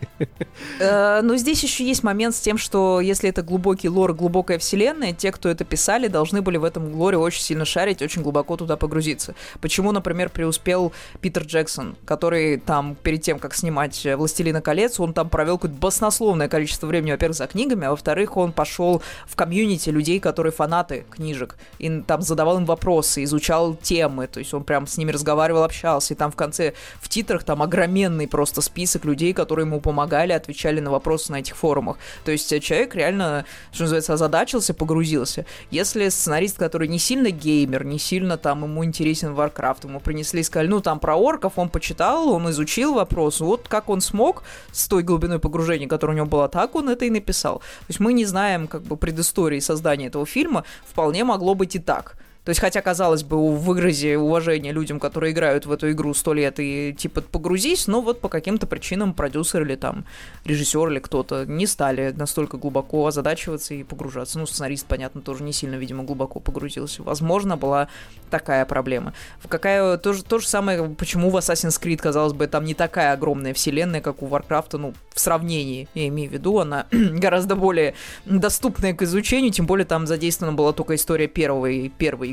Э, но здесь еще есть момент с тем, что если это глубокий лор, глубокая вселенная, те, кто это писали, должны были в этом лоре очень сильно шарить, очень глубоко туда погрузиться. Почему, например, преуспел Питер Джексон, который там перед тем, как снимать «Властелина колец», он там провел какое-то баснословное количество времени, во-первых, за книгами, а во-вторых, он пошел в комьюнити людей, которые фанаты книжек, и там задавал им вопросы, изучал темы, то есть он прям с ними разговаривал, общался, и там в конце в титрах там огроменный просто список людей, которые ему помогали, отвечали на вопросы на этих форумах. То есть э, человек реально, что называется, озадачился, погрузился. Если сценарист, который не сильно геймер, не сильно там ему интересен Warcraft, ему принесли и сказали, ну там про орков он почитал, он изучил вопрос, вот как он смог с той глубиной погружения, которая у него была, так он это и написал. То есть мы не знаем как бы предыстории создания этого фильма, вполне могло быть и так. То есть, хотя, казалось бы, в выразе уважения людям, которые играют в эту игру сто лет и типа погрузись, но вот по каким-то причинам продюсер или там режиссер или кто-то не стали настолько глубоко озадачиваться и погружаться. Ну, сценарист, понятно, тоже не сильно, видимо, глубоко погрузился. Возможно, была такая проблема. Какая то же, то же самое, почему в Assassin's Creed, казалось бы, там не такая огромная вселенная, как у Warcraft, ну, в сравнении, я имею в виду, она гораздо более доступная к изучению, тем более там задействована была только история первой, первой.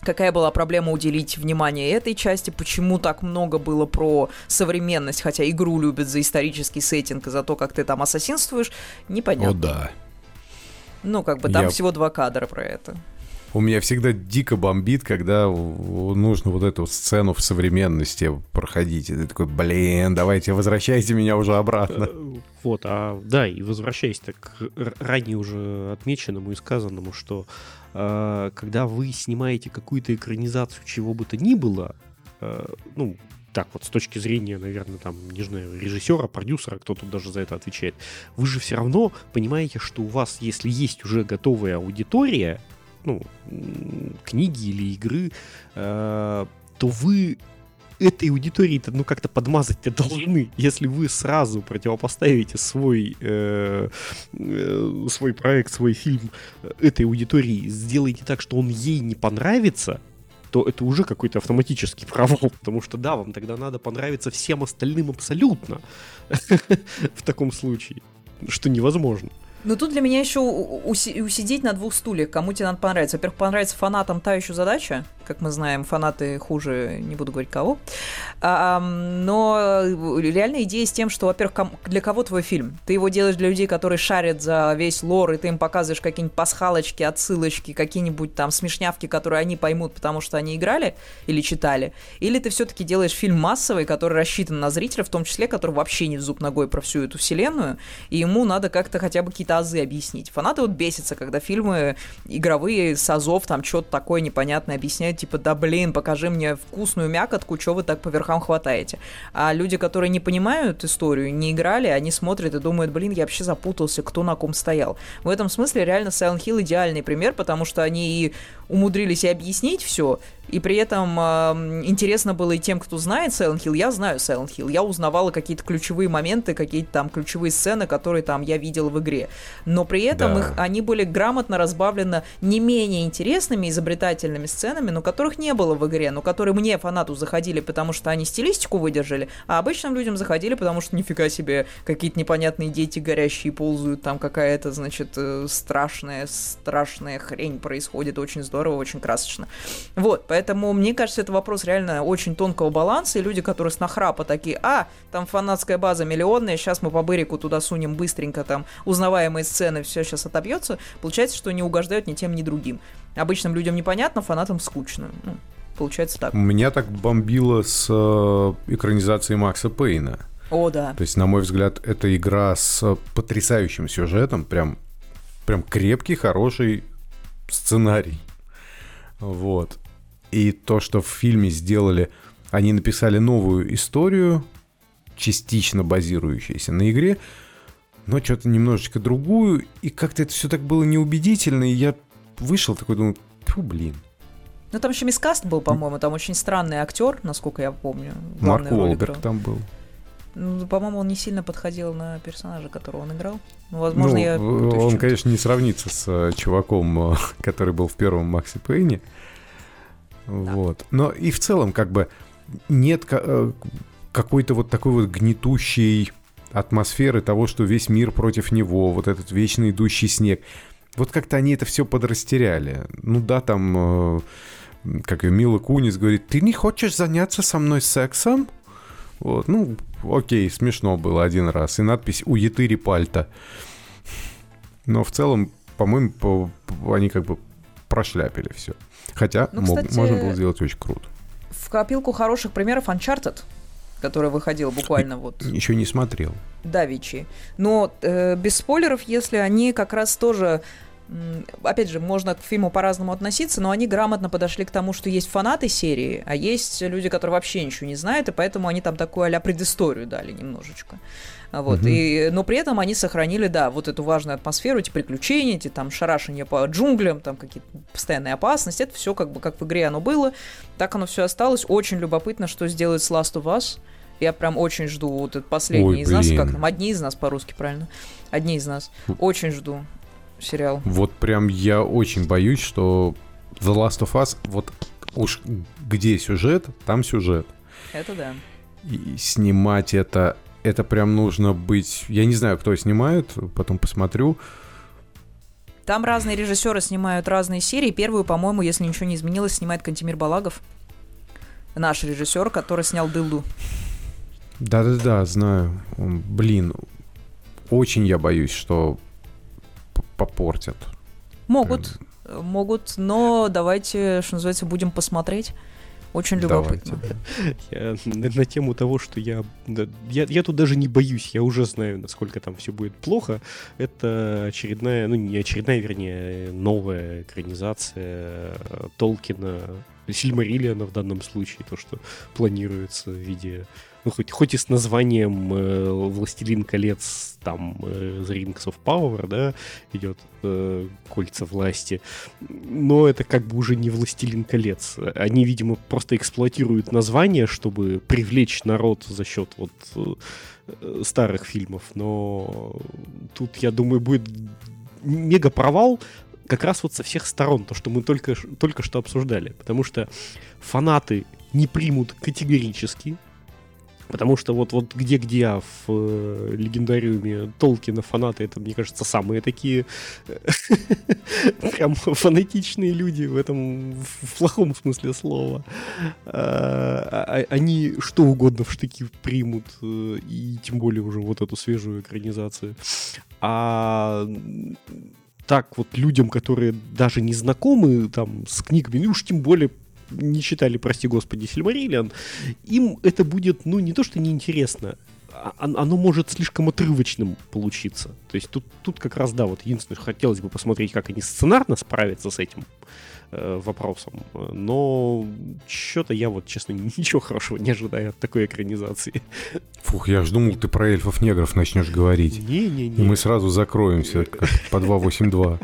Какая была проблема уделить внимание этой части? Почему так много было про современность, хотя игру любят за исторический сеттинг и за то, как ты там ассасинствуешь? Непонятно. О, да. Ну, как бы там Я... всего два кадра про это. У меня всегда дико бомбит, когда нужно вот эту сцену в современности проходить. И ты такой, блин, давайте возвращайте меня уже обратно. Э, вот, а да, и возвращаясь так к ранее уже отмеченному и сказанному, что э, когда вы снимаете какую-то экранизацию чего бы то ни было, э, ну, так вот, с точки зрения, наверное, там, не знаю, режиссера, продюсера, кто тут даже за это отвечает, вы же все равно понимаете, что у вас, если есть уже готовая аудитория, ну, книги или игры, э, то вы этой аудитории-то ну как-то подмазать-то должны. Если вы сразу противопоставите свой, э, э, свой проект, свой фильм этой аудитории, сделаете так, что он ей не понравится, то это уже какой-то автоматический провал, потому что да, вам тогда надо понравиться всем остальным абсолютно в таком случае, что невозможно. Ну тут для меня еще усидеть на двух стульях, кому тебе надо понравиться. Во-первых, понравится фанатам та еще задача, как мы знаем, фанаты хуже, не буду говорить кого. А, но реальная идея с тем, что, во-первых, для кого твой фильм? Ты его делаешь для людей, которые шарят за весь лор, и ты им показываешь какие-нибудь пасхалочки, отсылочки, какие-нибудь там смешнявки, которые они поймут, потому что они играли или читали. Или ты все-таки делаешь фильм массовый, который рассчитан на зрителя, в том числе, который вообще не в зуб ногой про всю эту вселенную, и ему надо как-то хотя бы какие-то какие-то азы объяснить. Фанаты вот бесятся, когда фильмы игровые с азов там что-то такое непонятное объясняют, типа, да блин, покажи мне вкусную мякотку, что вы так по верхам хватаете. А люди, которые не понимают историю, не играли, они смотрят и думают, блин, я вообще запутался, кто на ком стоял. В этом смысле реально Silent Hill идеальный пример, потому что они и умудрились и объяснить все, И при этом э, интересно было и тем, кто знает Silent Hill. Я знаю Silent Hill. Я узнавала какие-то ключевые моменты, какие-то там ключевые сцены, которые там я видела в игре. Но при этом Да. их, они были грамотно разбавлены не менее интересными, изобретательными сценами, но которых не было в игре, но которые мне, фанату, заходили, потому что они стилистику выдержали, а обычным людям заходили, потому что нифига себе, какие-то непонятные дети горящие ползают, там какая-то, значит, э, страшная, страшная хрень происходит, очень здорово, очень красочно. Вот, поэтому мне кажется, это вопрос реально очень тонкого баланса, и люди, которые с нахрапа такие, а, там фанатская база миллионная, сейчас мы по бырику туда сунем быстренько, там, узнаваемые сцены, все сейчас отобьется, получается, что не угождают ни тем, ни другим. Обычным людям непонятно, фанатам скучно. Ну, получается так. Меня так бомбило с э, экранизацией Макса Пейна. О, да. То есть, на мой взгляд, это игра с потрясающим сюжетом, прям, прям крепкий, хороший сценарий. Вот. И то, что в фильме сделали, они написали новую историю, частично базирующуюся на игре, но что-то немножечко другую, и как-то это все так было неубедительно, и я вышел такой, думаю, фу, блин. Ну, там еще мискаст был, по-моему, там очень странный актер, насколько я помню. Марк Уолберг там был. Ну, по-моему, он не сильно подходил на персонажа, которого он играл. Ну, возможно, ну, я... с он, конечно, не сравнится с э, чуваком, э, который был в первом Макси Пейне. Вот. Но и в целом, как бы, нет э, какой-то вот такой вот гнетущей атмосферы того, что весь мир против него, вот этот вечно идущий снег. Вот как-то они это все подрастеряли. Ну да, там, э, как и Мила Кунис говорит, ты не хочешь заняться со мной сексом? Вот, ну, окей, смешно было один раз. И надпись «У Етыри Пальта». Но в целом, по-моему, по- по- они как бы прошляпили все. Хотя Ну, мог- кстати, можно было сделать очень круто. В копилку хороших примеров Uncharted, который выходил буквально вот Еще не смотрел. давичи. Но э, без спойлеров, если они как раз тоже... Опять же, можно к фильму по-разному относиться, но они грамотно подошли к тому, что есть фанаты серии, а есть люди, которые вообще ничего не знают, и поэтому они там такую а предысторию дали немножечко. Вот, Мгм. и, но при этом они сохранили, да, вот эту важную атмосферу, эти приключения, эти там шарашения по джунглям, там какие-то постоянные опасности, это все как бы как в игре оно было, так оно все осталось. Очень любопытно, что сделает с Last of Us. Я прям очень жду вот этот последний Ой, из нас, блин. как там, одни из нас по-русски, правильно? Одни из нас. Очень жду сериал. Вот прям я очень боюсь, что The Last of Us, вот уж где сюжет, там сюжет. Это да. И снимать это, это прям нужно быть... Я не знаю, кто снимает, потом посмотрю. Там разные режиссеры снимают разные серии. Первую, по-моему, если ничего не изменилось, снимает Кантимир Балагов. Наш режиссер, который снял Дылду. Да-да-да, знаю. Блин, очень я боюсь, что попортят. Могут, э, могут, но давайте, что называется, будем посмотреть. Очень любопытно. Я на, на тему того, что я, я... Я тут даже не боюсь, я уже знаю, насколько там все будет плохо. Это очередная, ну не очередная, вернее, новая экранизация э, Толкина, Сильмариллиана в данном случае, то, что планируется в виде... Ну, хоть, хоть и с названием э, «Властелин колец», там, э, «The Rings of Power», да, идет э, «Кольца власти», но это как бы уже не «Властелин колец». Они, видимо, просто эксплуатируют название, чтобы привлечь народ за счет вот э, старых фильмов, но тут, я думаю, будет мега провал как раз вот со всех сторон, то, что мы только, только что обсуждали, потому что фанаты не примут категорически, Потому что вот, вот где-где а в э, легендариуме Толкина фанаты, это, мне кажется, самые такие э, прям фанатичные люди в этом в плохом смысле слова. А, а- Они что угодно в штыки примут, э, и тем более уже вот эту свежую экранизацию. А так вот людям, которые даже не знакомы там с книгами, ну уж тем более не читали, прости господи, Сильмариллиан, им это будет, ну, не то что неинтересно, а- он- оно может слишком отрывочным получиться. То есть тут, тут как раз, да, вот единственное, что хотелось бы посмотреть, как они сценарно справятся с этим э, вопросом. Но что-то я вот, честно, ничего хорошего не ожидаю от такой экранизации. Фух, я ж думал, ты про эльфов-негров начнешь говорить. И Не-не-не. мы сразу закроемся, как по 282.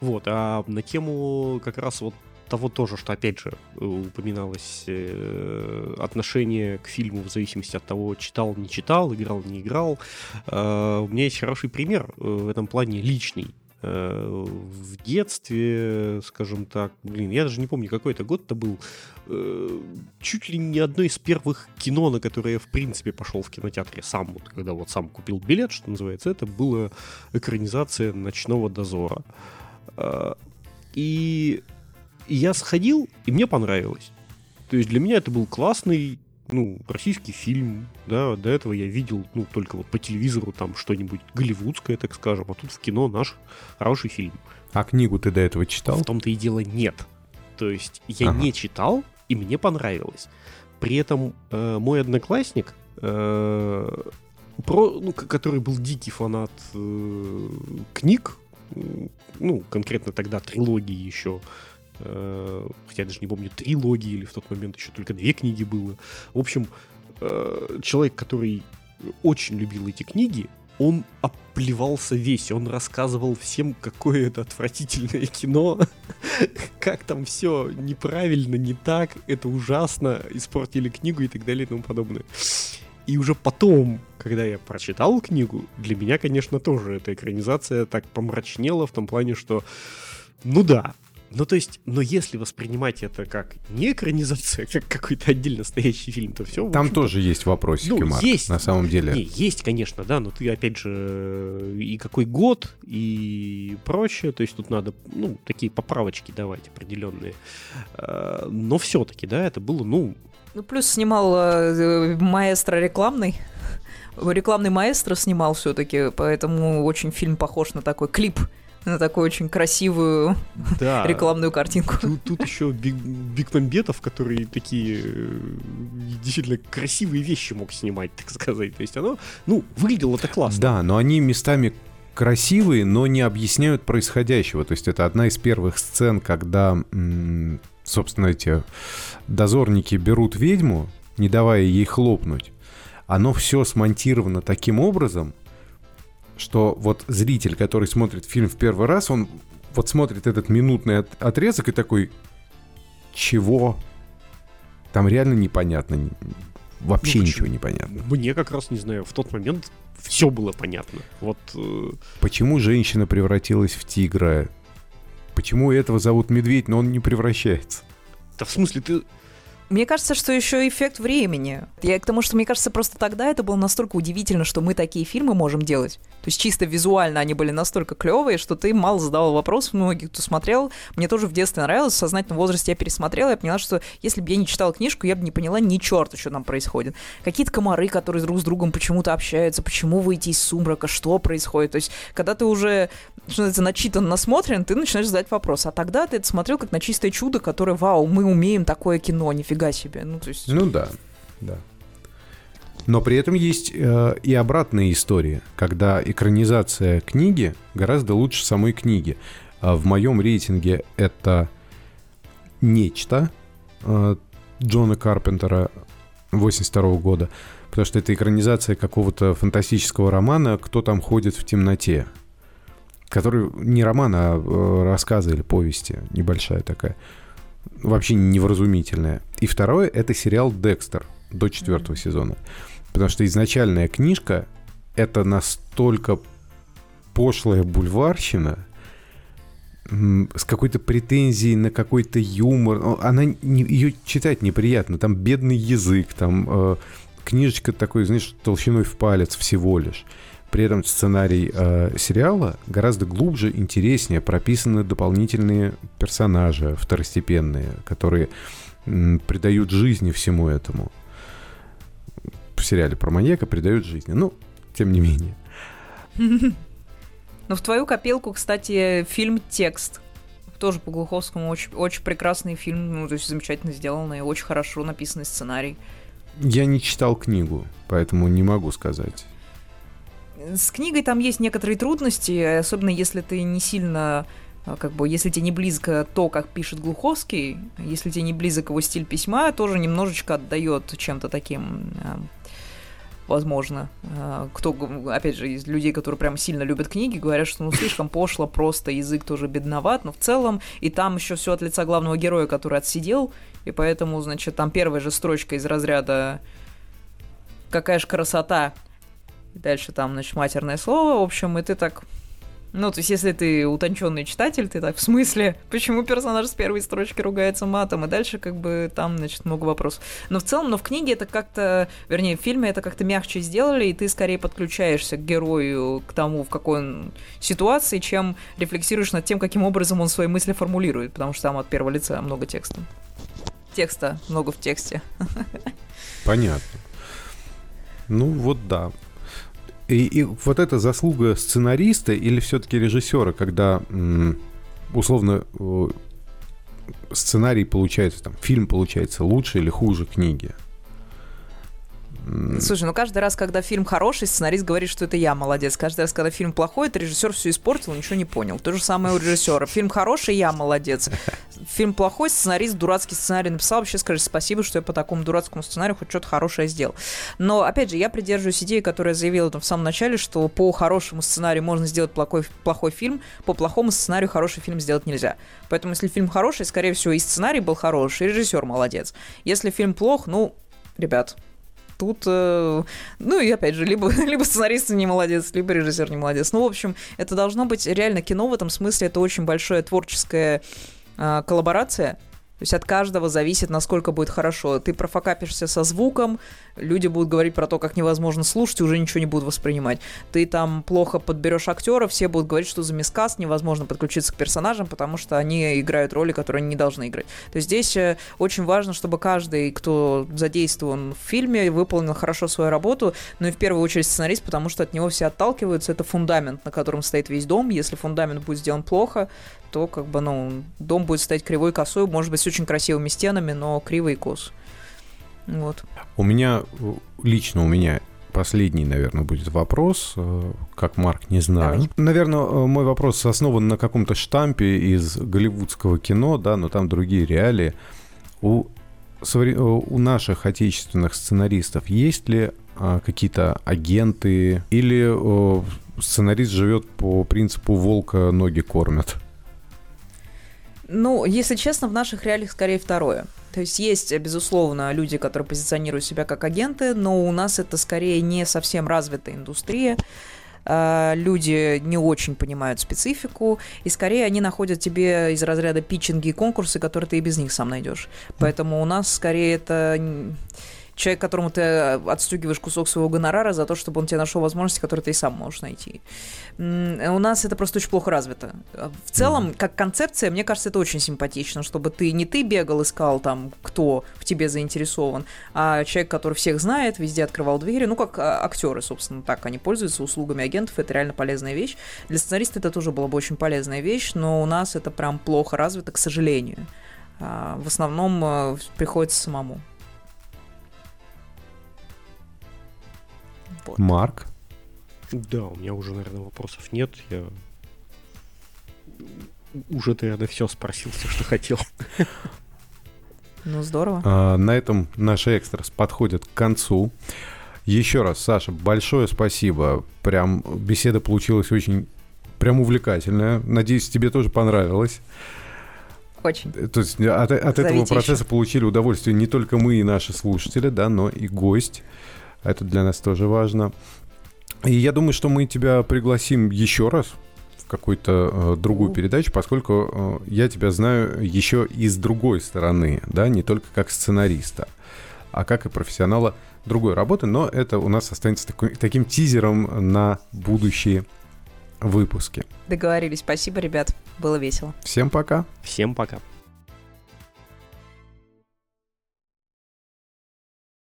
Вот, а на тему как раз вот того тоже, что, опять же, упоминалось э, отношение к фильму в зависимости от того, читал, не читал, играл, не играл. Э, у меня есть хороший пример э, в этом плане личный. Э, в детстве, скажем так, блин, я даже не помню, какой это год это был, э, чуть ли не одно из первых кино, на которое я, в принципе, пошел в кинотеатре сам, вот, когда вот сам купил билет, что называется, это была экранизация «Ночного дозора». Э, и я сходил, и мне понравилось. То есть для меня это был классный ну, российский фильм, да, до этого я видел, ну, только вот по телевизору там что-нибудь голливудское, так скажем, а тут в кино наш хороший фильм. А книгу ты до этого читал? В том-то и дело нет. То есть я ага. не читал, и мне понравилось. При этом э, мой одноклассник, э, про, ну, который был дикий фанат э, книг, ну, конкретно тогда трилогии еще, Э, хотя я даже не помню, трилогии или в тот момент еще только две книги было. В общем, э, человек, который очень любил эти книги, он оплевался весь, он рассказывал всем, какое это отвратительное кино, как там все неправильно, не так, это ужасно, испортили книгу и так далее и тому подобное. И уже потом, когда я прочитал книгу, для меня, конечно, тоже эта экранизация так помрачнела в том плане, что, ну да, ну, то есть, но если воспринимать это как не экранизация, как какой-то отдельно стоящий фильм, то все. Там тоже есть вопросики, ну, Марк, есть, на самом деле. Не, есть, конечно, да, но ты, опять же, и какой год, и прочее, то есть тут надо, ну, такие поправочки давать определенные. А, но все-таки, да, это было, ну... Ну, плюс снимал э, маэстро рекламный рекламный маэстро снимал все-таки, поэтому очень фильм похож на такой клип на такую очень красивую да. рекламную картинку. Тут, тут еще Бек, Бекмамбетов, который такие э, действительно красивые вещи мог снимать, так сказать. То есть оно, ну, выглядело так классно. Да, но они местами красивые, но не объясняют происходящего. То есть это одна из первых сцен, когда, собственно, эти дозорники берут ведьму, не давая ей хлопнуть. Оно все смонтировано таким образом, что вот зритель, который смотрит фильм в первый раз, он вот смотрит этот минутный от, отрезок и такой, чего? Там реально непонятно, вообще ну, ничего не понятно. Мне как раз, не знаю, в тот момент все было понятно. Вот. Э... Почему женщина превратилась в тигра? Почему этого зовут медведь, но он не превращается? Да в смысле, ты мне кажется, что еще эффект времени. Я к тому, что мне кажется, просто тогда это было настолько удивительно, что мы такие фильмы можем делать. То есть чисто визуально они были настолько клевые, что ты мало задавал вопрос, многих кто смотрел. Мне тоже в детстве нравилось, в сознательном возрасте я пересмотрела, я поняла, что если бы я не читала книжку, я бы не поняла ни черта, что там происходит. Какие-то комары, которые друг с другом почему-то общаются, почему выйти из сумрака, что происходит. То есть, когда ты уже, что называется, начитан, насмотрен, ты начинаешь задать вопрос. А тогда ты это смотрел как на чистое чудо, которое, вау, мы умеем такое кино, нифига нифига себе. Ну, то есть... ну да, да. Но при этом есть э, и обратная история, когда экранизация книги гораздо лучше самой книги. Э, в моем рейтинге это нечто э, Джона Карпентера 82 года, потому что это экранизация какого-то фантастического романа «Кто там ходит в темноте», который не роман, а э, рассказы или повести, небольшая такая вообще невразумительное. И второе — это сериал «Декстер» до четвертого сезона. Потому что изначальная книжка — это настолько пошлая бульварщина, с какой-то претензией на какой-то юмор. Она ее читать неприятно. Там бедный язык, там э, книжечка такой, знаешь, толщиной в палец всего лишь. При этом сценарий э, сериала гораздо глубже, интереснее, прописаны дополнительные персонажи второстепенные, которые м, придают жизни всему этому. В сериале про маньяка придают жизни. Ну, тем не менее. Ну, в твою копилку, кстати, фильм «Текст». Тоже по Глуховскому очень, очень прекрасный фильм, ну, то есть замечательно сделанный, очень хорошо написанный сценарий. Я не читал книгу, поэтому не могу сказать. С книгой там есть некоторые трудности, особенно если ты не сильно а, как бы, если тебе не близко то, как пишет Глуховский, если тебе не близок его стиль письма, тоже немножечко отдает чем-то таким, а, возможно. А, кто, опять же, из людей, которые прям сильно любят книги, говорят, что ну слишком пошло, просто язык тоже бедноват, но в целом и там еще все от лица главного героя, который отсидел, и поэтому, значит, там первая же строчка из разряда «Какая же красота!» Дальше там, значит, матерное слово, в общем, и ты так ну, то есть, если ты утонченный читатель, ты так, в смысле, почему персонаж с первой строчки ругается матом, и дальше как бы там, значит, много вопросов. Но в целом, но в книге это как-то, вернее, в фильме это как-то мягче сделали, и ты скорее подключаешься к герою, к тому, в какой он ситуации, чем рефлексируешь над тем, каким образом он свои мысли формулирует, потому что там от первого лица много текста. Текста много в тексте. Понятно. Ну вот да. И, и вот эта заслуга сценариста или все-таки режиссера, когда условно сценарий получается, там, фильм получается лучше или хуже книги? Слушай, ну каждый раз, когда фильм хороший, сценарист говорит, что это я молодец. Каждый раз, когда фильм плохой, это режиссер все испортил, ничего не понял. То же самое у режиссера. Фильм хороший, я молодец. Фильм плохой, сценарист дурацкий сценарий написал. Вообще скажи спасибо, что я по такому дурацкому сценарию хоть что-то хорошее сделал. Но, опять же, я придерживаюсь идеи, которую я заявила там в самом начале, что по хорошему сценарию можно сделать плохой, плохой фильм, по плохому сценарию хороший фильм сделать нельзя. Поэтому, если фильм хороший, скорее всего, и сценарий был хороший, и режиссер молодец. Если фильм плох, ну, ребят, тут, э, ну и опять же, либо, либо сценарист не молодец, либо режиссер не молодец. Ну, в общем, это должно быть реально кино в этом смысле, это очень большая творческая э, коллаборация, то есть от каждого зависит, насколько будет хорошо. Ты профокапишься со звуком, люди будут говорить про то, как невозможно слушать, и уже ничего не будут воспринимать. Ты там плохо подберешь актера, все будут говорить, что за мискас невозможно подключиться к персонажам, потому что они играют роли, которые они не должны играть. То есть здесь э, очень важно, чтобы каждый, кто задействован в фильме, выполнил хорошо свою работу, но и в первую очередь сценарист, потому что от него все отталкиваются. Это фундамент, на котором стоит весь дом. Если фундамент будет сделан плохо, то как бы, ну, дом будет стоять кривой косой, может быть, с очень красивыми стенами, но кривый и кос. Вот. У меня, лично у меня последний, наверное, будет вопрос. Э, как Марк, не знаю. Давай. Наверное, э, мой вопрос основан на каком-то штампе из голливудского кино, да, но там другие реалии. У, э, у наших отечественных сценаристов есть ли а, какие-то агенты или сценарист живет по принципу волка ноги кормят? Ну, если честно, в наших реалиях скорее второе. То есть есть, безусловно, люди, которые позиционируют себя как агенты, но у нас это скорее не совсем развитая индустрия а, люди не очень понимают специфику, и скорее они находят тебе из разряда питчинги и конкурсы, которые ты и без них сам найдешь. Поэтому у нас скорее это человек, которому ты э, отстегиваешь кусок своего гонорара за то, чтобы он тебе нашел возможности, которые ты и сам можешь найти. У нас это просто очень плохо развито. В целом, как концепция, мне кажется, это очень симпатично, чтобы ты не ты бегал, искал там, кто в тебе заинтересован, а человек, который всех знает, везде открывал двери, ну, как а, актеры, собственно, так они пользуются услугами агентов, это реально полезная вещь. Для сценариста это тоже была бы очень полезная вещь, но у нас это прям плохо развито, к сожалению. А, в основном э, приходится самому. Вот. Марк? Да, у меня уже, наверное, вопросов нет. Я уже, ты, наверное, все спросил, все, что хотел. Ну, здорово. А, на этом наши экстрас подходят к концу. Еще раз, Саша, большое спасибо. Прям беседа получилась очень прям увлекательная. Надеюсь, тебе тоже понравилось. Очень. То есть от, от этого процесса еще. получили удовольствие не только мы и наши слушатели, да, но и гость. Это для нас тоже важно. И я думаю, что мы тебя пригласим еще раз в какую-то э, другую передачу, поскольку э, я тебя знаю еще и с другой стороны, да, не только как сценариста, а как и профессионала другой работы, но это у нас останется такой, таким тизером на будущие выпуски. Договорились. Спасибо, ребят. Было весело. Всем пока. Всем пока.